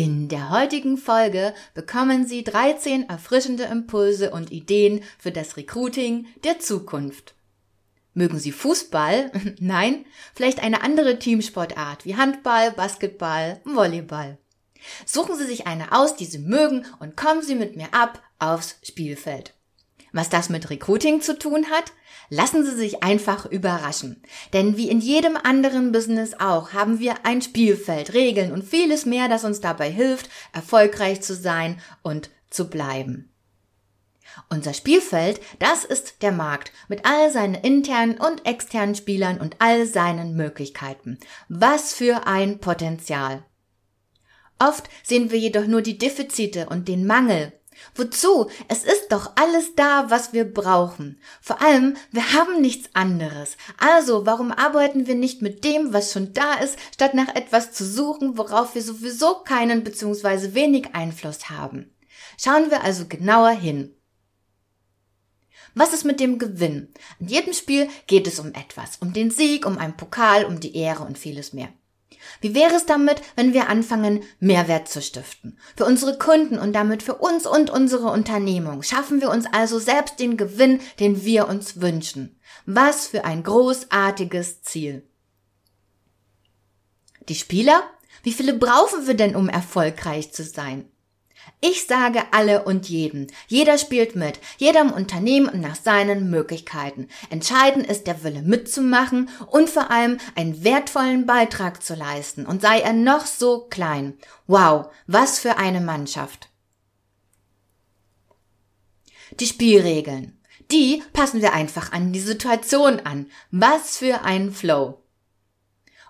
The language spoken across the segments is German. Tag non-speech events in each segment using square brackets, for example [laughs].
In der heutigen Folge bekommen Sie 13 erfrischende Impulse und Ideen für das Recruiting der Zukunft. Mögen Sie Fußball? [laughs] Nein? Vielleicht eine andere Teamsportart wie Handball, Basketball, Volleyball. Suchen Sie sich eine aus, die Sie mögen und kommen Sie mit mir ab aufs Spielfeld. Was das mit Recruiting zu tun hat? Lassen Sie sich einfach überraschen. Denn wie in jedem anderen Business auch haben wir ein Spielfeld, Regeln und vieles mehr, das uns dabei hilft, erfolgreich zu sein und zu bleiben. Unser Spielfeld, das ist der Markt mit all seinen internen und externen Spielern und all seinen Möglichkeiten. Was für ein Potenzial. Oft sehen wir jedoch nur die Defizite und den Mangel Wozu? Es ist doch alles da, was wir brauchen. Vor allem, wir haben nichts anderes. Also, warum arbeiten wir nicht mit dem, was schon da ist, statt nach etwas zu suchen, worauf wir sowieso keinen bzw. wenig Einfluss haben? Schauen wir also genauer hin. Was ist mit dem Gewinn? In jedem Spiel geht es um etwas, um den Sieg, um einen Pokal, um die Ehre und vieles mehr. Wie wäre es damit, wenn wir anfangen, Mehrwert zu stiften? Für unsere Kunden und damit für uns und unsere Unternehmung schaffen wir uns also selbst den Gewinn, den wir uns wünschen. Was für ein großartiges Ziel. Die Spieler? Wie viele brauchen wir denn, um erfolgreich zu sein? Ich sage alle und jeden. Jeder spielt mit, jeder im Unternehmen nach seinen Möglichkeiten. Entscheidend ist der Wille mitzumachen und vor allem einen wertvollen Beitrag zu leisten und sei er noch so klein. Wow, was für eine Mannschaft. Die Spielregeln. Die passen wir einfach an die Situation an. Was für ein Flow.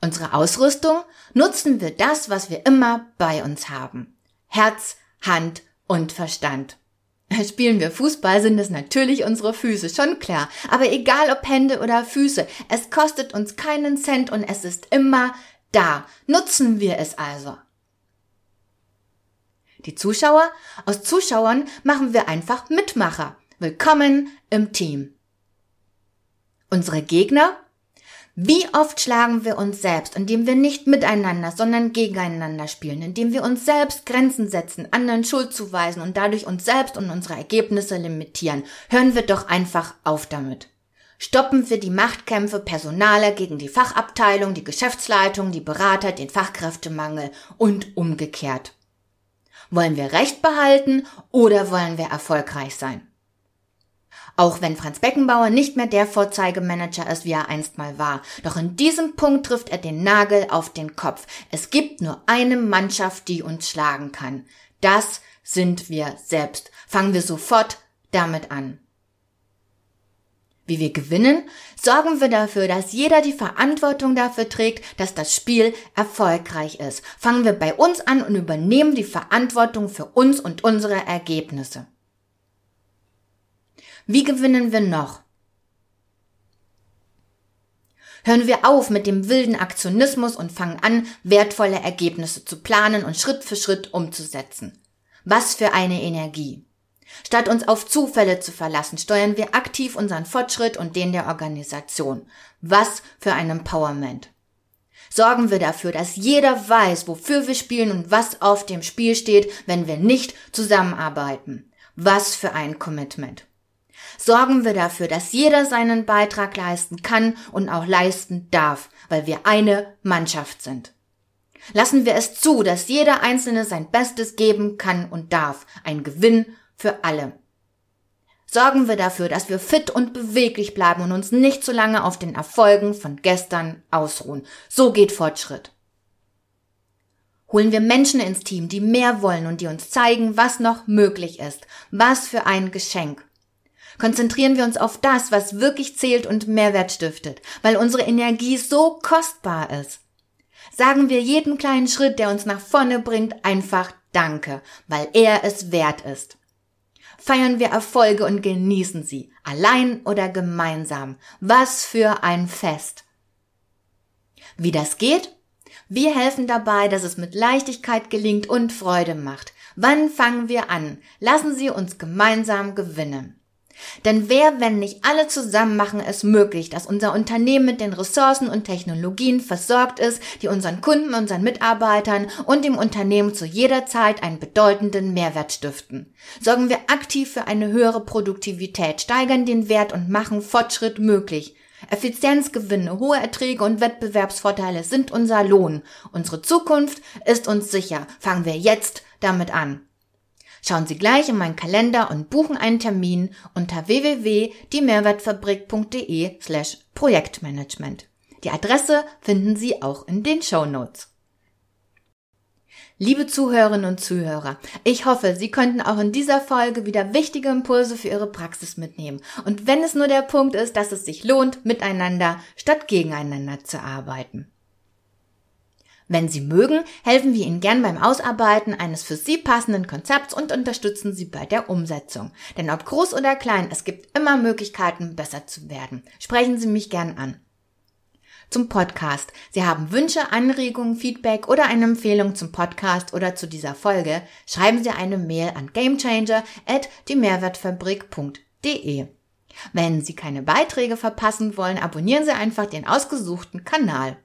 Unsere Ausrüstung nutzen wir das, was wir immer bei uns haben. Herz, Hand und Verstand. [laughs] Spielen wir Fußball, sind es natürlich unsere Füße, schon klar. Aber egal ob Hände oder Füße, es kostet uns keinen Cent und es ist immer da. Nutzen wir es also. Die Zuschauer? Aus Zuschauern machen wir einfach Mitmacher. Willkommen im Team. Unsere Gegner? Wie oft schlagen wir uns selbst, indem wir nicht miteinander, sondern gegeneinander spielen, indem wir uns selbst Grenzen setzen, anderen Schuld zuweisen und dadurch uns selbst und unsere Ergebnisse limitieren. Hören wir doch einfach auf damit. Stoppen wir die Machtkämpfe Personaler gegen die Fachabteilung, die Geschäftsleitung, die Berater, den Fachkräftemangel und umgekehrt. Wollen wir Recht behalten oder wollen wir erfolgreich sein? Auch wenn Franz Beckenbauer nicht mehr der Vorzeigemanager ist, wie er einst mal war. Doch in diesem Punkt trifft er den Nagel auf den Kopf. Es gibt nur eine Mannschaft, die uns schlagen kann. Das sind wir selbst. Fangen wir sofort damit an. Wie wir gewinnen, sorgen wir dafür, dass jeder die Verantwortung dafür trägt, dass das Spiel erfolgreich ist. Fangen wir bei uns an und übernehmen die Verantwortung für uns und unsere Ergebnisse. Wie gewinnen wir noch? Hören wir auf mit dem wilden Aktionismus und fangen an, wertvolle Ergebnisse zu planen und Schritt für Schritt umzusetzen. Was für eine Energie. Statt uns auf Zufälle zu verlassen, steuern wir aktiv unseren Fortschritt und den der Organisation. Was für ein Empowerment. Sorgen wir dafür, dass jeder weiß, wofür wir spielen und was auf dem Spiel steht, wenn wir nicht zusammenarbeiten. Was für ein Commitment. Sorgen wir dafür, dass jeder seinen Beitrag leisten kann und auch leisten darf, weil wir eine Mannschaft sind. Lassen wir es zu, dass jeder Einzelne sein Bestes geben kann und darf. Ein Gewinn für alle. Sorgen wir dafür, dass wir fit und beweglich bleiben und uns nicht zu lange auf den Erfolgen von gestern ausruhen. So geht Fortschritt. Holen wir Menschen ins Team, die mehr wollen und die uns zeigen, was noch möglich ist. Was für ein Geschenk. Konzentrieren wir uns auf das, was wirklich zählt und Mehrwert stiftet, weil unsere Energie so kostbar ist. Sagen wir jeden kleinen Schritt, der uns nach vorne bringt, einfach Danke, weil er es wert ist. feiern wir Erfolge und genießen sie, allein oder gemeinsam. Was für ein Fest. Wie das geht? Wir helfen dabei, dass es mit Leichtigkeit gelingt und Freude macht. Wann fangen wir an? Lassen Sie uns gemeinsam gewinnen. Denn wer, wenn nicht alle zusammen machen es möglich, dass unser Unternehmen mit den Ressourcen und Technologien versorgt ist, die unseren Kunden, unseren Mitarbeitern und dem Unternehmen zu jeder Zeit einen bedeutenden Mehrwert stiften. Sorgen wir aktiv für eine höhere Produktivität, steigern den Wert und machen Fortschritt möglich. Effizienzgewinne, hohe Erträge und Wettbewerbsvorteile sind unser Lohn. Unsere Zukunft ist uns sicher. Fangen wir jetzt damit an. Schauen Sie gleich in meinen Kalender und buchen einen Termin unter www.diemehrwertfabrik.de slash Projektmanagement. Die Adresse finden Sie auch in den Show Notes. Liebe Zuhörerinnen und Zuhörer, ich hoffe, Sie könnten auch in dieser Folge wieder wichtige Impulse für Ihre Praxis mitnehmen. Und wenn es nur der Punkt ist, dass es sich lohnt, miteinander statt gegeneinander zu arbeiten. Wenn Sie mögen, helfen wir Ihnen gern beim Ausarbeiten eines für Sie passenden Konzepts und unterstützen Sie bei der Umsetzung. Denn ob groß oder klein, es gibt immer Möglichkeiten, besser zu werden. Sprechen Sie mich gern an zum Podcast. Sie haben Wünsche, Anregungen, Feedback oder eine Empfehlung zum Podcast oder zu dieser Folge, schreiben Sie eine Mail an gamechanger at diemehrwertfabrik.de. Wenn Sie keine Beiträge verpassen wollen, abonnieren Sie einfach den ausgesuchten Kanal.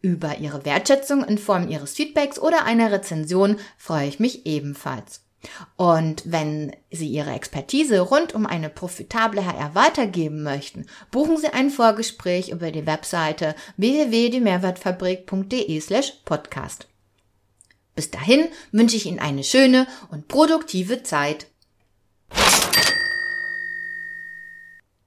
Über Ihre Wertschätzung in Form Ihres Feedbacks oder einer Rezension freue ich mich ebenfalls. Und wenn Sie Ihre Expertise rund um eine profitable HR weitergeben möchten, buchen Sie ein Vorgespräch über die Webseite www.diemehrwertfabrik.de slash podcast. Bis dahin wünsche ich Ihnen eine schöne und produktive Zeit.